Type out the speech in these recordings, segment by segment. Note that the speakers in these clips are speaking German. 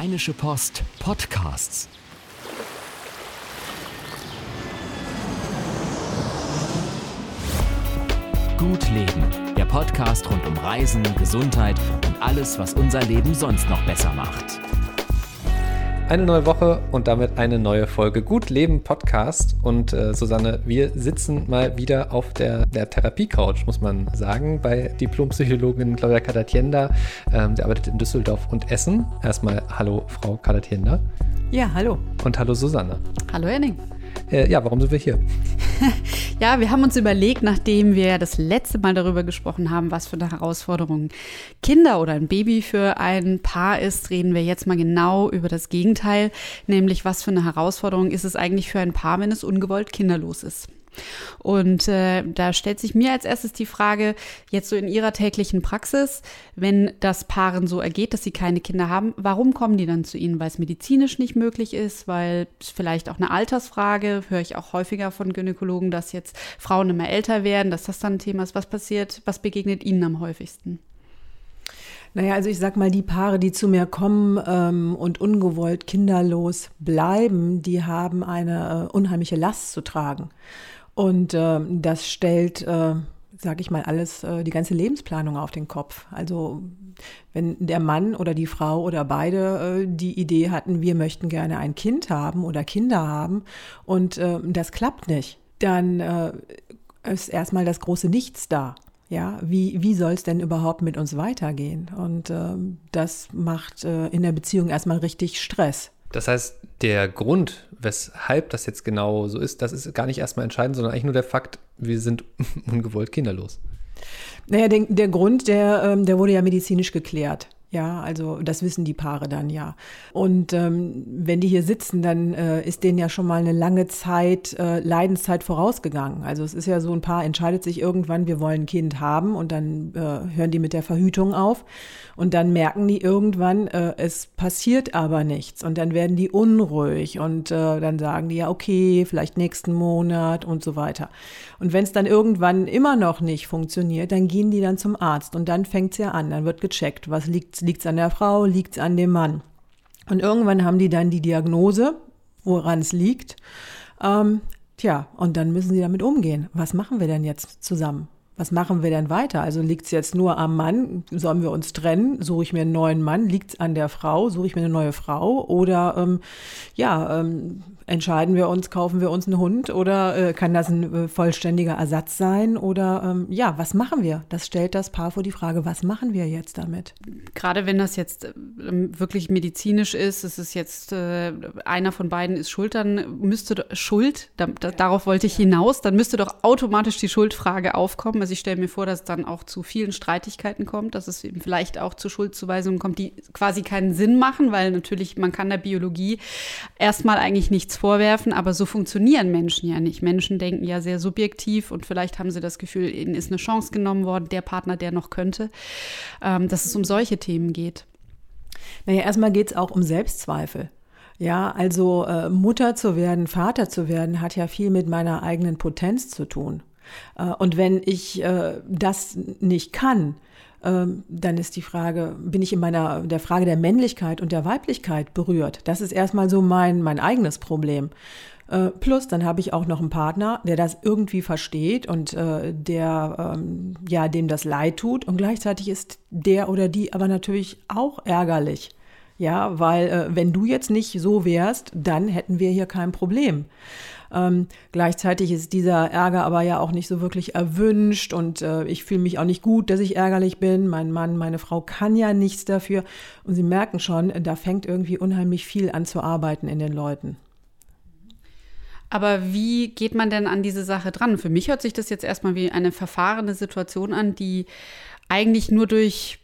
Rheinische Post Podcasts. Gut Leben, der Podcast rund um Reisen, Gesundheit und alles, was unser Leben sonst noch besser macht. Eine neue Woche und damit eine neue Folge Gut Leben Podcast. Und äh, Susanne, wir sitzen mal wieder auf der, der Therapie-Couch, muss man sagen, bei Diplompsychologin Claudia Kadatienda. Ähm, der arbeitet in Düsseldorf und Essen. Erstmal hallo, Frau Kadatienda. Ja, hallo. Und hallo, Susanne. Hallo, Henning. Äh, ja, warum sind wir hier? ja, wir haben uns überlegt, nachdem wir das letzte Mal darüber gesprochen haben, was für eine Herausforderung Kinder oder ein Baby für ein Paar ist, reden wir jetzt mal genau über das Gegenteil, nämlich was für eine Herausforderung ist es eigentlich für ein Paar, wenn es ungewollt kinderlos ist. Und äh, da stellt sich mir als erstes die Frage, jetzt so in Ihrer täglichen Praxis, wenn das Paaren so ergeht, dass sie keine Kinder haben, warum kommen die dann zu Ihnen? Weil es medizinisch nicht möglich ist, weil es vielleicht auch eine Altersfrage, höre ich auch häufiger von Gynäkologen, dass jetzt Frauen immer älter werden, dass das dann ein Thema ist. Was passiert, was begegnet Ihnen am häufigsten? Naja, also ich sag mal, die Paare, die zu mir kommen ähm, und ungewollt kinderlos bleiben, die haben eine äh, unheimliche Last zu tragen. Und äh, das stellt, äh, sage ich mal, alles, äh, die ganze Lebensplanung auf den Kopf. Also wenn der Mann oder die Frau oder beide äh, die Idee hatten, wir möchten gerne ein Kind haben oder Kinder haben und äh, das klappt nicht, dann äh, ist erstmal das große Nichts da. Ja, wie, wie soll es denn überhaupt mit uns weitergehen? Und äh, das macht äh, in der Beziehung erstmal richtig Stress. Das heißt, der Grund, weshalb das jetzt genau so ist, das ist gar nicht erstmal entscheidend, sondern eigentlich nur der Fakt, wir sind ungewollt kinderlos. Naja, der, der Grund, der, ähm, der wurde ja medizinisch geklärt. Ja, also das wissen die Paare dann ja. Und ähm, wenn die hier sitzen, dann äh, ist denen ja schon mal eine lange Zeit, äh, Leidenszeit vorausgegangen. Also es ist ja so, ein Paar entscheidet sich irgendwann, wir wollen ein Kind haben und dann äh, hören die mit der Verhütung auf. Und dann merken die irgendwann, äh, es passiert aber nichts. Und dann werden die unruhig und äh, dann sagen die ja, okay, vielleicht nächsten Monat und so weiter. Und wenn es dann irgendwann immer noch nicht funktioniert, dann gehen die dann zum Arzt und dann fängt es ja an, dann wird gecheckt, was liegt Liegt es an der Frau? Liegt es an dem Mann? Und irgendwann haben die dann die Diagnose, woran es liegt. Ähm, tja, und dann müssen sie damit umgehen. Was machen wir denn jetzt zusammen? Was machen wir denn weiter? Also liegt es jetzt nur am Mann? Sollen wir uns trennen? Suche ich mir einen neuen Mann? Liegt es an der Frau? Suche ich mir eine neue Frau? Oder ähm, ja, ähm, entscheiden wir uns, kaufen wir uns einen Hund oder äh, kann das ein äh, vollständiger Ersatz sein? Oder ähm, ja, was machen wir? Das stellt das Paar vor die Frage, was machen wir jetzt damit? Gerade wenn das jetzt äh, wirklich medizinisch ist, es ist jetzt äh, einer von beiden ist schuld, dann müsste Schuld, da, da, darauf wollte ich hinaus, dann müsste doch automatisch die Schuldfrage aufkommen. Also ich stelle mir vor, dass es dann auch zu vielen Streitigkeiten kommt, dass es eben vielleicht auch zu Schuldzuweisungen kommt, die quasi keinen Sinn machen, weil natürlich man kann der Biologie erstmal eigentlich nichts vorwerfen, aber so funktionieren Menschen ja nicht. Menschen denken ja sehr subjektiv und vielleicht haben sie das Gefühl, ihnen ist eine Chance genommen worden, der Partner, der noch könnte, ähm, dass es um solche Themen geht. Naja, erstmal geht es auch um Selbstzweifel. Ja, also äh, Mutter zu werden, Vater zu werden, hat ja viel mit meiner eigenen Potenz zu tun. Äh, und wenn ich äh, das nicht kann, ähm, dann ist die Frage, bin ich in meiner der Frage der Männlichkeit und der Weiblichkeit berührt? Das ist erstmal so mein, mein eigenes Problem. Äh, plus, dann habe ich auch noch einen Partner, der das irgendwie versteht und äh, der ähm, ja dem das leid tut und gleichzeitig ist der oder die aber natürlich auch ärgerlich. Ja, weil äh, wenn du jetzt nicht so wärst, dann hätten wir hier kein Problem. Ähm, gleichzeitig ist dieser Ärger aber ja auch nicht so wirklich erwünscht und äh, ich fühle mich auch nicht gut, dass ich ärgerlich bin. Mein Mann, meine Frau kann ja nichts dafür. Und Sie merken schon, da fängt irgendwie unheimlich viel an zu arbeiten in den Leuten. Aber wie geht man denn an diese Sache dran? Für mich hört sich das jetzt erstmal wie eine verfahrene Situation an, die eigentlich nur durch,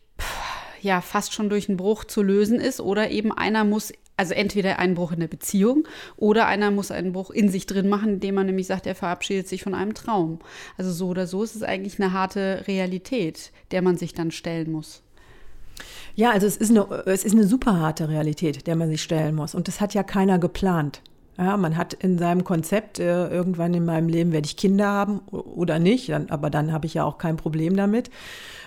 ja, fast schon durch einen Bruch zu lösen ist oder eben einer muss also entweder einen Bruch in der Beziehung oder einer muss einen Bruch in sich drin machen, indem man nämlich sagt, er verabschiedet sich von einem Traum. Also so oder so ist es eigentlich eine harte Realität, der man sich dann stellen muss. Ja, also es ist eine, es ist eine super harte Realität, der man sich stellen muss. Und das hat ja keiner geplant. Ja, man hat in seinem Konzept, äh, irgendwann in meinem Leben werde ich Kinder haben oder nicht, dann, aber dann habe ich ja auch kein Problem damit.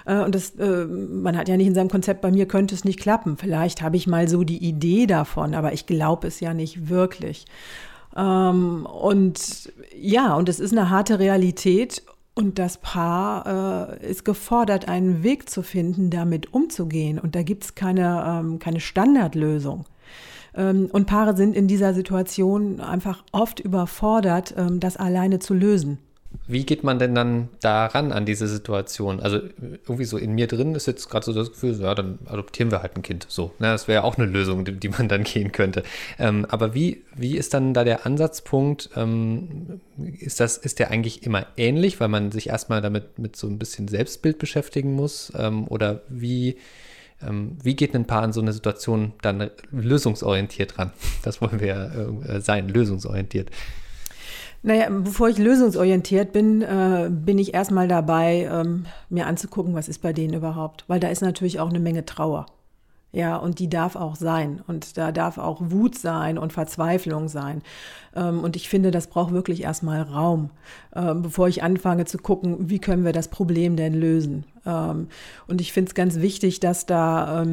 Äh, und das, äh, man hat ja nicht in seinem Konzept, bei mir könnte es nicht klappen. Vielleicht habe ich mal so die Idee davon, aber ich glaube es ja nicht wirklich. Ähm, und ja, und es ist eine harte Realität. Und das Paar äh, ist gefordert, einen Weg zu finden, damit umzugehen. Und da gibt es keine, ähm, keine Standardlösung. Ähm, und Paare sind in dieser Situation einfach oft überfordert, ähm, das alleine zu lösen. Wie geht man denn dann daran an diese Situation? Also irgendwie so in mir drin ist jetzt gerade so das Gefühl, ja, dann adoptieren wir halt ein Kind. So, ne? das wäre ja auch eine Lösung, die, die, man dann gehen könnte. Ähm, aber wie, wie ist dann da der Ansatzpunkt? Ähm, ist das, ist der eigentlich immer ähnlich, weil man sich erstmal damit mit so ein bisschen Selbstbild beschäftigen muss? Ähm, oder wie, wie geht ein Paar in so eine Situation dann lösungsorientiert ran? Das wollen wir äh, sein, lösungsorientiert. Naja, bevor ich lösungsorientiert bin, äh, bin ich erstmal dabei, ähm, mir anzugucken, was ist bei denen überhaupt. Weil da ist natürlich auch eine Menge Trauer. Ja, und die darf auch sein. Und da darf auch Wut sein und Verzweiflung sein. Ähm, und ich finde, das braucht wirklich erstmal Raum, ähm, bevor ich anfange zu gucken, wie können wir das Problem denn lösen. Ähm, und ich finde es ganz wichtig, dass da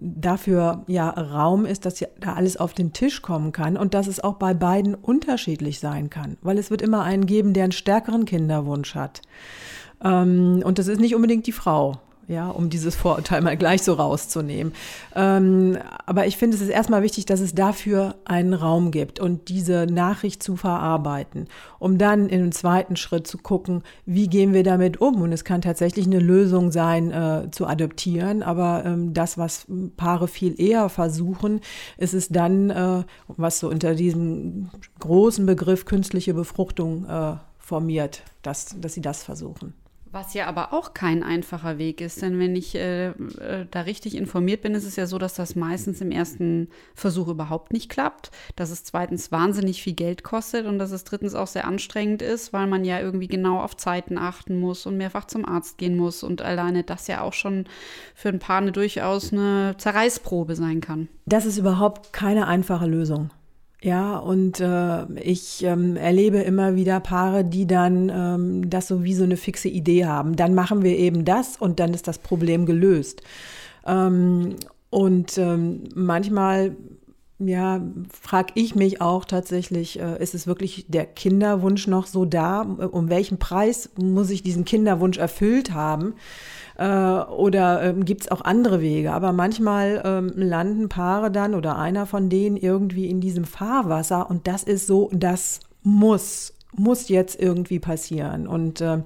dafür ja Raum ist, dass da alles auf den Tisch kommen kann und dass es auch bei beiden unterschiedlich sein kann. Weil es wird immer einen geben, der einen stärkeren Kinderwunsch hat. Und das ist nicht unbedingt die Frau ja, um dieses Vorurteil mal gleich so rauszunehmen. Ähm, aber ich finde, es ist erstmal wichtig, dass es dafür einen Raum gibt und diese Nachricht zu verarbeiten, um dann in einem zweiten Schritt zu gucken, wie gehen wir damit um. Und es kann tatsächlich eine Lösung sein, äh, zu adoptieren, aber ähm, das, was Paare viel eher versuchen, ist es dann, äh, was so unter diesem großen Begriff künstliche Befruchtung äh, formiert, dass, dass sie das versuchen. Was ja aber auch kein einfacher Weg ist, denn wenn ich äh, äh, da richtig informiert bin, ist es ja so, dass das meistens im ersten Versuch überhaupt nicht klappt, dass es zweitens wahnsinnig viel Geld kostet und dass es drittens auch sehr anstrengend ist, weil man ja irgendwie genau auf Zeiten achten muss und mehrfach zum Arzt gehen muss und alleine das ja auch schon für ein Paar eine durchaus eine Zerreißprobe sein kann. Das ist überhaupt keine einfache Lösung. Ja, und äh, ich ähm, erlebe immer wieder Paare, die dann ähm, das so wie so eine fixe Idee haben. Dann machen wir eben das und dann ist das Problem gelöst. Ähm, und ähm, manchmal ja, frage ich mich auch tatsächlich, äh, ist es wirklich der Kinderwunsch noch so da? Um welchen Preis muss ich diesen Kinderwunsch erfüllt haben? Äh, oder ähm, gibt es auch andere Wege? Aber manchmal ähm, landen Paare dann oder einer von denen irgendwie in diesem Fahrwasser und das ist so, das muss, muss jetzt irgendwie passieren. Und, äh,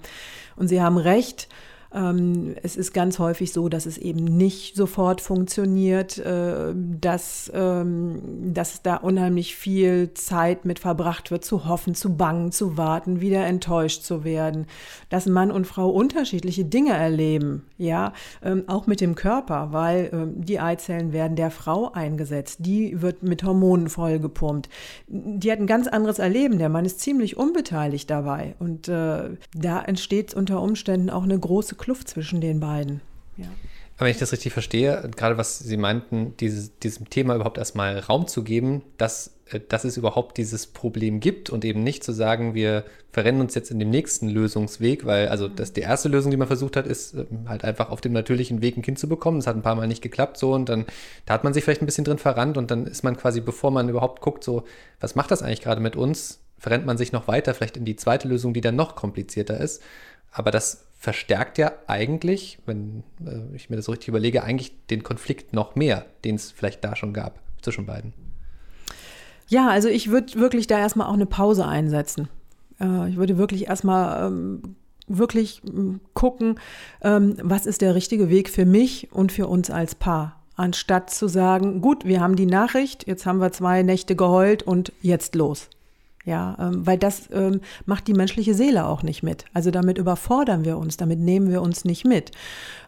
und Sie haben recht. Ähm, es ist ganz häufig so, dass es eben nicht sofort funktioniert, äh, dass, ähm, dass da unheimlich viel Zeit mit verbracht wird, zu hoffen, zu bangen, zu warten, wieder enttäuscht zu werden, dass Mann und Frau unterschiedliche Dinge erleben, ja, ähm, auch mit dem Körper, weil ähm, die Eizellen werden der Frau eingesetzt, die wird mit Hormonen vollgepumpt, die hat ein ganz anderes Erleben, der Mann ist ziemlich unbeteiligt dabei. Und äh, da entsteht unter Umständen auch eine große Kluft zwischen den beiden. Ja. Aber wenn ich das richtig verstehe, gerade was Sie meinten, dieses, diesem Thema überhaupt erstmal Raum zu geben, dass, äh, dass es überhaupt dieses Problem gibt und eben nicht zu sagen, wir verrennen uns jetzt in dem nächsten Lösungsweg, weil also das die erste Lösung, die man versucht hat, ist ähm, halt einfach auf dem natürlichen Weg ein Kind zu bekommen. Das hat ein paar Mal nicht geklappt so und dann da hat man sich vielleicht ein bisschen drin verrannt und dann ist man quasi, bevor man überhaupt guckt, so, was macht das eigentlich gerade mit uns, verrennt man sich noch weiter, vielleicht in die zweite Lösung, die dann noch komplizierter ist. Aber das verstärkt ja eigentlich, wenn äh, ich mir das so richtig überlege, eigentlich den Konflikt noch mehr, den es vielleicht da schon gab zwischen beiden. Ja, also ich würde wirklich da erstmal auch eine Pause einsetzen. Äh, ich würde wirklich erstmal ähm, wirklich ähm, gucken, ähm, was ist der richtige Weg für mich und für uns als Paar. Anstatt zu sagen, gut, wir haben die Nachricht, jetzt haben wir zwei Nächte geheult und jetzt los. Ja, ähm, weil das ähm, macht die menschliche Seele auch nicht mit. Also damit überfordern wir uns, damit nehmen wir uns nicht mit.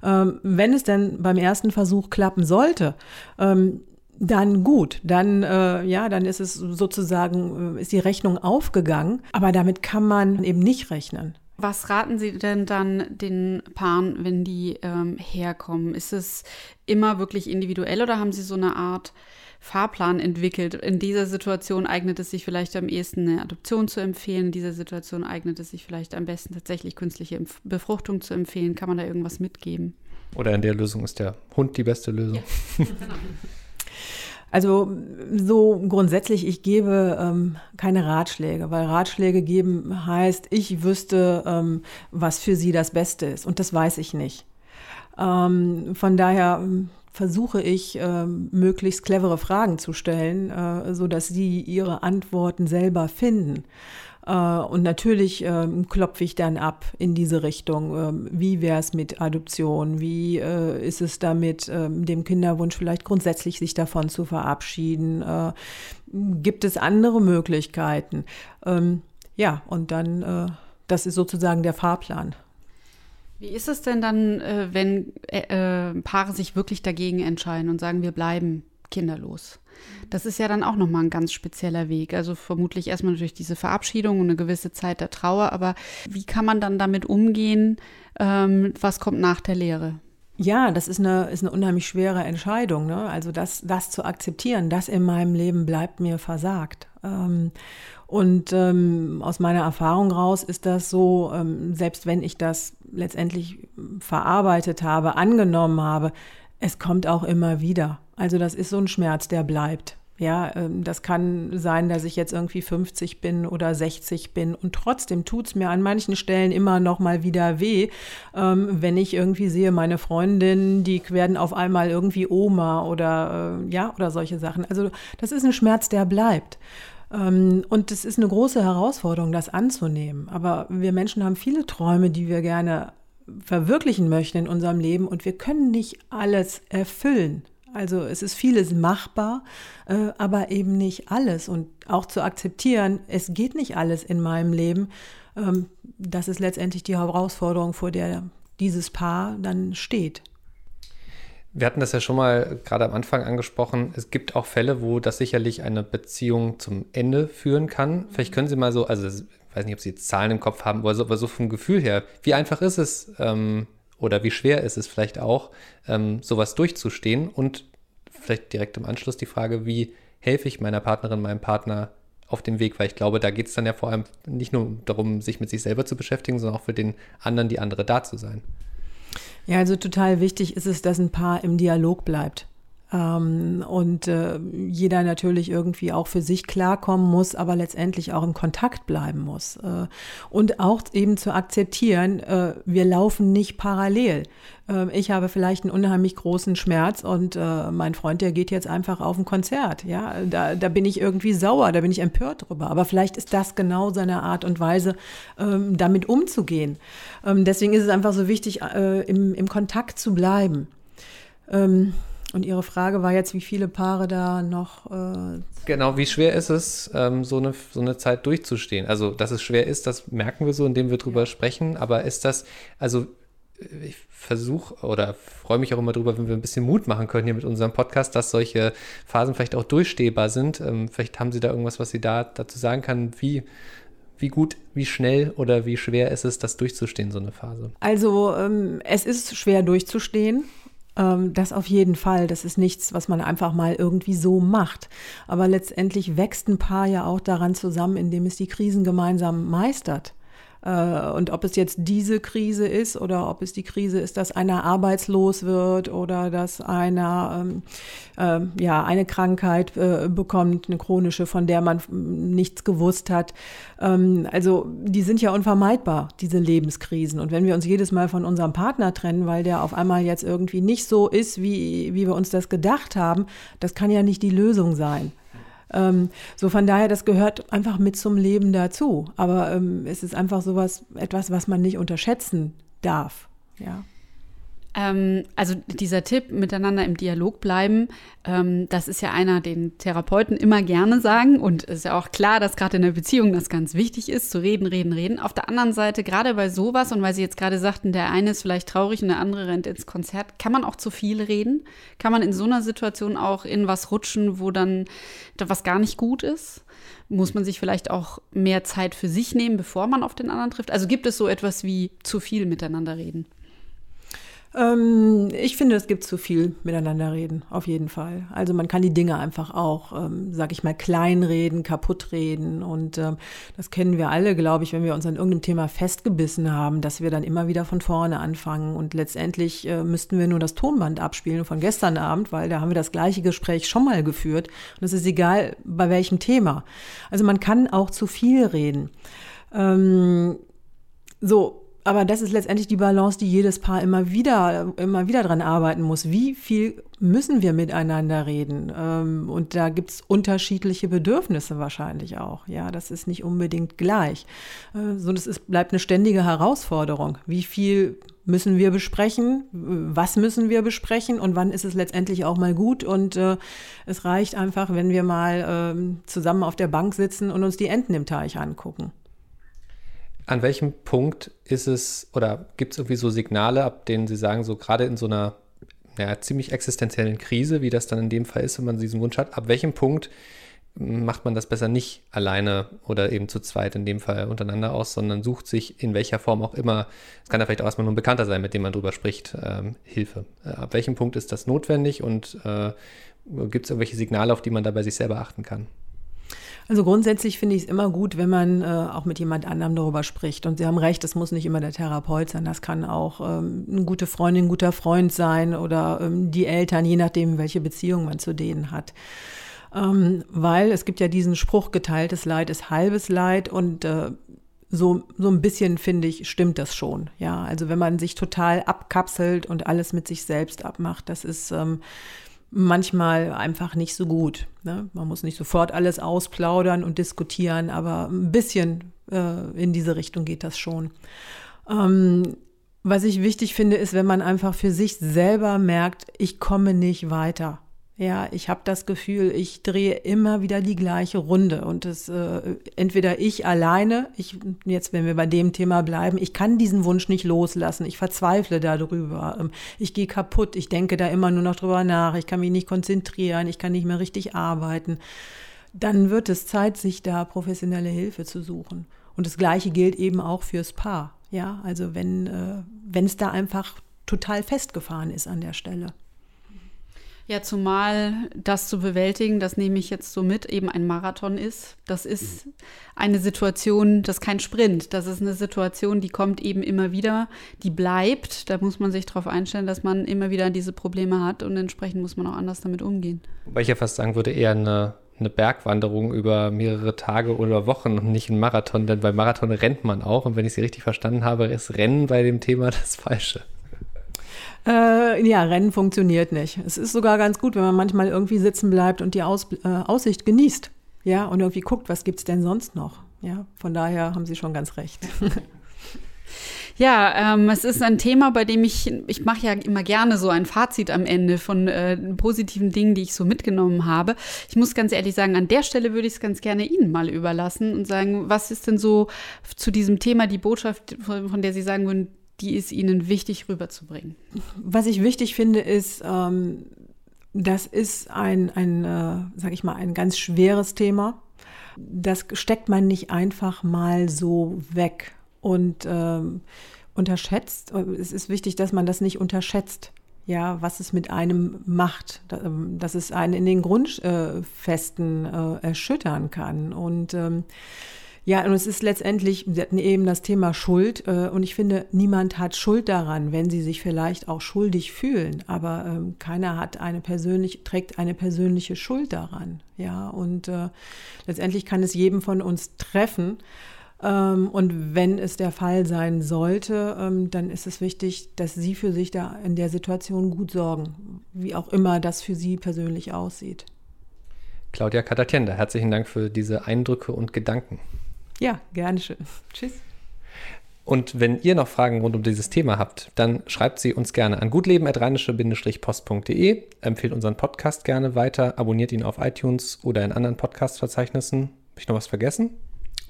Ähm, wenn es denn beim ersten Versuch klappen sollte, ähm, dann gut, dann äh, ja, dann ist es sozusagen äh, ist die Rechnung aufgegangen, aber damit kann man eben nicht rechnen. Was raten Sie denn dann den Paaren, wenn die ähm, herkommen? Ist es immer wirklich individuell oder haben Sie so eine Art Fahrplan entwickelt? In dieser Situation eignet es sich vielleicht am ehesten eine Adoption zu empfehlen. In dieser Situation eignet es sich vielleicht am besten tatsächlich künstliche Befruchtung zu empfehlen. Kann man da irgendwas mitgeben? Oder in der Lösung ist der Hund die beste Lösung? Ja. Also so grundsätzlich, ich gebe ähm, keine Ratschläge, weil Ratschläge geben heißt, ich wüsste, ähm, was für sie das Beste ist. Und das weiß ich nicht. Ähm, von daher ähm, versuche ich, äh, möglichst clevere Fragen zu stellen, äh, so dass sie ihre Antworten selber finden. Äh, und natürlich ähm, klopfe ich dann ab in diese Richtung. Ähm, wie wäre es mit Adoption? Wie äh, ist es damit, ähm, dem Kinderwunsch vielleicht grundsätzlich sich davon zu verabschieden? Äh, gibt es andere Möglichkeiten? ja, und dann, das ist sozusagen der Fahrplan. Wie ist es denn dann, wenn Paare sich wirklich dagegen entscheiden und sagen, wir bleiben kinderlos? Das ist ja dann auch nochmal ein ganz spezieller Weg. Also vermutlich erstmal natürlich diese Verabschiedung und eine gewisse Zeit der Trauer, aber wie kann man dann damit umgehen? Ähm, was kommt nach der Lehre? Ja, das ist eine, ist eine unheimlich schwere Entscheidung. Ne? Also das, das zu akzeptieren, das in meinem Leben bleibt mir versagt. Ähm, und ähm, aus meiner Erfahrung raus ist das so, ähm, selbst wenn ich das letztendlich verarbeitet habe, angenommen habe, es kommt auch immer wieder. Also das ist so ein Schmerz, der bleibt. Ja, ähm, das kann sein, dass ich jetzt irgendwie 50 bin oder 60 bin und trotzdem tut es mir an manchen Stellen immer noch mal wieder weh, ähm, wenn ich irgendwie sehe, meine Freundinnen, die werden auf einmal irgendwie Oma oder äh, ja oder solche Sachen. Also das ist ein Schmerz, der bleibt. Ähm, und es ist eine große Herausforderung, das anzunehmen. Aber wir Menschen haben viele Träume, die wir gerne verwirklichen möchten in unserem Leben und wir können nicht alles erfüllen. Also es ist vieles machbar, äh, aber eben nicht alles. Und auch zu akzeptieren, es geht nicht alles in meinem Leben, ähm, das ist letztendlich die Herausforderung, vor der dieses Paar dann steht. Wir hatten das ja schon mal gerade am Anfang angesprochen. Es gibt auch Fälle, wo das sicherlich eine Beziehung zum Ende führen kann. Vielleicht können Sie mal so, also weiß nicht, ob Sie jetzt Zahlen im Kopf haben, aber so, aber so vom Gefühl her, wie einfach ist es, ähm, oder wie schwer ist es vielleicht auch, ähm, sowas durchzustehen? Und vielleicht direkt im Anschluss die Frage, wie helfe ich meiner Partnerin, meinem Partner auf dem Weg? Weil ich glaube, da geht es dann ja vor allem nicht nur darum, sich mit sich selber zu beschäftigen, sondern auch für den anderen, die andere da zu sein. Ja, also total wichtig ist es, dass ein Paar im Dialog bleibt. Ähm, und äh, jeder natürlich irgendwie auch für sich klarkommen muss, aber letztendlich auch im Kontakt bleiben muss. Äh, und auch eben zu akzeptieren, äh, wir laufen nicht parallel. Äh, ich habe vielleicht einen unheimlich großen Schmerz und mein Freund, der geht jetzt einfach auf ein Konzert. Ja, da, da bin ich irgendwie sauer, da bin ich empört drüber. Aber vielleicht ist das genau seine Art und Weise, ähm, damit umzugehen. Ähm, deswegen ist es einfach so wichtig, im, im Kontakt zu bleiben. Und Ihre Frage war jetzt, wie viele Paare da noch. Äh genau, wie schwer ist es, ähm, so, eine, so eine Zeit durchzustehen? Also, dass es schwer ist, das merken wir so, indem wir drüber ja. sprechen. Aber ist das, also ich versuche oder freue mich auch immer drüber, wenn wir ein bisschen Mut machen können hier mit unserem Podcast, dass solche Phasen vielleicht auch durchstehbar sind. Ähm, vielleicht haben Sie da irgendwas, was Sie da dazu sagen kann, wie wie gut, wie schnell oder wie schwer ist es, das durchzustehen, so eine Phase? Also ähm, es ist schwer durchzustehen. Ähm, das auf jeden Fall. Das ist nichts, was man einfach mal irgendwie so macht. Aber letztendlich wächst ein Paar ja auch daran zusammen, indem es die Krisen gemeinsam meistert. Äh, und ob es jetzt diese Krise ist oder ob es die Krise ist, dass einer arbeitslos wird oder dass einer ähm, äh, ja eine Krankheit äh, bekommt, eine chronische, von der man nichts gewusst hat. Ähm, also die sind ja unvermeidbar, diese Lebenskrisen. Und wenn wir uns jedes Mal von unserem Partner trennen, weil der auf einmal jetzt irgendwie nicht so ist, wie, wie wir uns das gedacht haben, das kann ja nicht die Lösung sein. Ähm, so von daher, das gehört einfach mit zum Leben dazu. Aber ähm, es ist einfach sowas, etwas, was man nicht unterschätzen darf. Ja. Ähm, also dieser Tipp, miteinander im Dialog bleiben, ähm, das ist ja einer, den Therapeuten immer gerne sagen. Und ist ja auch klar, dass gerade in der Beziehung das ganz wichtig ist, zu reden, reden, reden. Auf der anderen Seite, gerade bei sowas, und weil Sie jetzt gerade sagten, der eine ist vielleicht traurig und der andere rennt ins Konzert, kann man auch zu viel reden? Kann man in so einer Situation auch in was rutschen, wo dann was gar nicht gut ist? Muss man sich vielleicht auch mehr Zeit für sich nehmen, bevor man auf den anderen trifft? Also gibt es so etwas wie zu viel miteinander reden? Ähm, ich finde, es gibt zu viel miteinander reden, auf jeden Fall. Also man kann die Dinge einfach auch, ähm, sag ich mal, kleinreden, kaputtreden. Und ähm, das kennen wir alle, glaube ich, wenn wir uns an irgendeinem Thema festgebissen haben, dass wir dann immer wieder von vorne anfangen. Und letztendlich äh, müssten wir nur das Tonband abspielen von gestern Abend, weil da haben wir das gleiche Gespräch schon mal geführt. Und es ist egal, bei welchem Thema. Also man kann auch zu viel reden. Ähm, so, aber das ist letztendlich die Balance, die jedes Paar immer wieder, immer wieder dran arbeiten muss. Wie viel müssen wir miteinander reden? Ähm, und da gibt's unterschiedliche Bedürfnisse wahrscheinlich auch. Ja, das ist nicht unbedingt gleich. Äh, so, das ist, bleibt eine ständige Herausforderung. Wie viel müssen wir besprechen? Was müssen wir besprechen? Und wann ist es letztendlich auch mal gut? Und äh, es reicht einfach, wenn wir mal äh, zusammen auf der Bank sitzen und uns die Enten im Teich angucken. An welchem Punkt ist es oder gibt es irgendwie so Signale, ab denen Sie sagen, so gerade in so einer ja, ziemlich existenziellen Krise, wie das dann in dem Fall ist, wenn man diesen Wunsch hat, ab welchem Punkt macht man das besser nicht alleine oder eben zu zweit in dem Fall untereinander aus, sondern sucht sich in welcher Form auch immer, es kann ja vielleicht auch erstmal nur ein Bekannter sein, mit dem man drüber spricht, ähm, Hilfe. Äh, ab welchem Punkt ist das notwendig und äh, gibt es irgendwelche Signale, auf die man dabei sich selber achten kann? Also grundsätzlich finde ich es immer gut, wenn man äh, auch mit jemand anderem darüber spricht. Und Sie haben recht, das muss nicht immer der Therapeut sein. Das kann auch ähm, eine gute Freundin, ein guter Freund sein oder ähm, die Eltern, je nachdem, welche Beziehung man zu denen hat. Ähm, weil es gibt ja diesen Spruch, geteiltes Leid ist halbes Leid und äh, so, so ein bisschen, finde ich, stimmt das schon. Ja, also wenn man sich total abkapselt und alles mit sich selbst abmacht, das ist ähm, manchmal einfach nicht so gut. Ne? Man muss nicht sofort alles ausplaudern und diskutieren, aber ein bisschen äh, in diese Richtung geht das schon. Ähm, was ich wichtig finde, ist, wenn man einfach für sich selber merkt, ich komme nicht weiter. Ja, ich habe das Gefühl, ich drehe immer wieder die gleiche Runde und es äh, entweder ich alleine, ich jetzt wenn wir bei dem Thema bleiben, ich kann diesen Wunsch nicht loslassen, ich verzweifle darüber, ähm, ich gehe kaputt, ich denke da immer nur noch drüber nach, ich kann mich nicht konzentrieren, ich kann nicht mehr richtig arbeiten. Dann wird es Zeit, sich da professionelle Hilfe zu suchen. Und das Gleiche gilt eben auch fürs Paar. Ja, also wenn äh, wenn es da einfach total festgefahren ist an der Stelle. Ja, zumal das zu bewältigen, das nehme ich jetzt so mit, eben ein Marathon ist. Das ist eine Situation, das ist kein Sprint. Das ist eine Situation, die kommt eben immer wieder, die bleibt. Da muss man sich darauf einstellen, dass man immer wieder diese Probleme hat und entsprechend muss man auch anders damit umgehen. Wobei ich ja fast sagen würde, eher eine, eine Bergwanderung über mehrere Tage oder Wochen und nicht ein Marathon, denn bei Marathon rennt man auch. Und wenn ich Sie richtig verstanden habe, ist Rennen bei dem Thema das Falsche. Äh, ja, Rennen funktioniert nicht. Es ist sogar ganz gut, wenn man manchmal irgendwie sitzen bleibt und die Aus, äh, Aussicht genießt. Ja, und irgendwie guckt, was gibt es denn sonst noch. Ja, von daher haben Sie schon ganz recht. Ja, ähm, es ist ein Thema, bei dem ich, ich mache ja immer gerne so ein Fazit am Ende von äh, positiven Dingen, die ich so mitgenommen habe. Ich muss ganz ehrlich sagen, an der Stelle würde ich es ganz gerne Ihnen mal überlassen und sagen, was ist denn so zu diesem Thema die Botschaft, von, von der Sie sagen würden, die ist Ihnen wichtig rüberzubringen? Was ich wichtig finde, ist, ähm, das ist ein, ein äh, sag ich mal, ein ganz schweres Thema. Das steckt man nicht einfach mal so weg und ähm, unterschätzt. Es ist wichtig, dass man das nicht unterschätzt. Ja, was es mit einem macht, ähm, dass es einen in den Grundfesten äh, erschüttern kann. Und ähm, ja, und es ist letztendlich, eben das Thema Schuld äh, und ich finde, niemand hat Schuld daran, wenn sie sich vielleicht auch schuldig fühlen, aber ähm, keiner hat eine persönlich, trägt eine persönliche Schuld daran. Ja, und äh, letztendlich kann es jedem von uns treffen. Ähm, und wenn es der Fall sein sollte, ähm, dann ist es wichtig, dass Sie für sich da in der Situation gut sorgen, wie auch immer das für Sie persönlich aussieht. Claudia Katatienda, herzlichen Dank für diese Eindrücke und Gedanken. Ja, gerne schön. Tschüss. Und wenn ihr noch Fragen rund um dieses Thema habt, dann schreibt sie uns gerne an gutleben.rheinische-post.de, empfehlt unseren Podcast gerne weiter, abonniert ihn auf iTunes oder in anderen Podcast-Verzeichnissen. Habe ich noch was vergessen?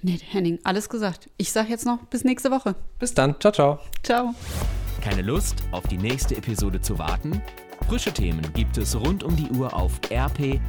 Nee, Henning, alles gesagt. Ich sage jetzt noch bis nächste Woche. Bis dann. Ciao, ciao. Ciao. Keine Lust, auf die nächste Episode zu warten? Frische Themen gibt es rund um die Uhr auf rp-online.de.